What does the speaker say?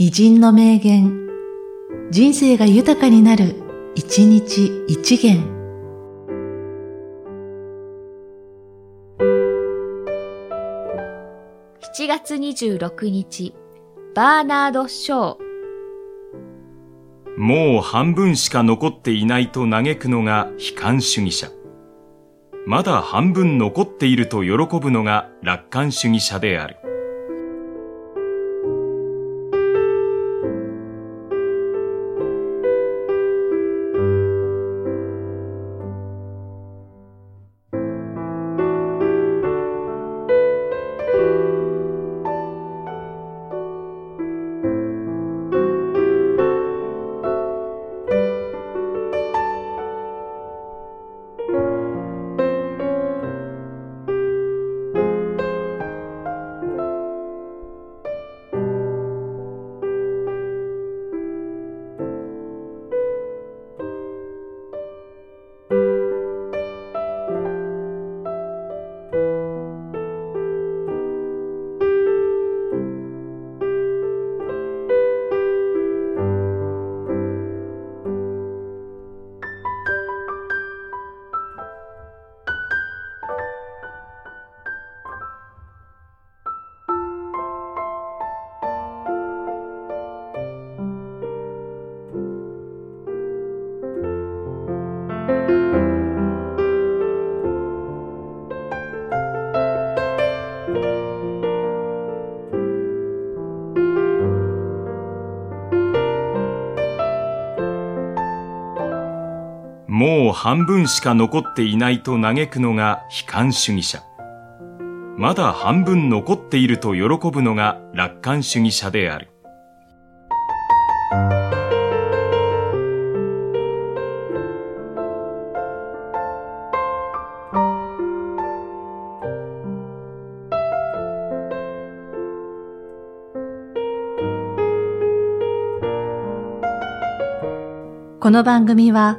偉人の名言、人生が豊かになる、一日一元。7月26日、バーナード・ショー。もう半分しか残っていないと嘆くのが悲観主義者。まだ半分残っていると喜ぶのが楽観主義者である。もう半分しか残っていないと嘆くのが悲観主義者。まだ半分残っていると喜ぶのが楽観主義者である。この番組は、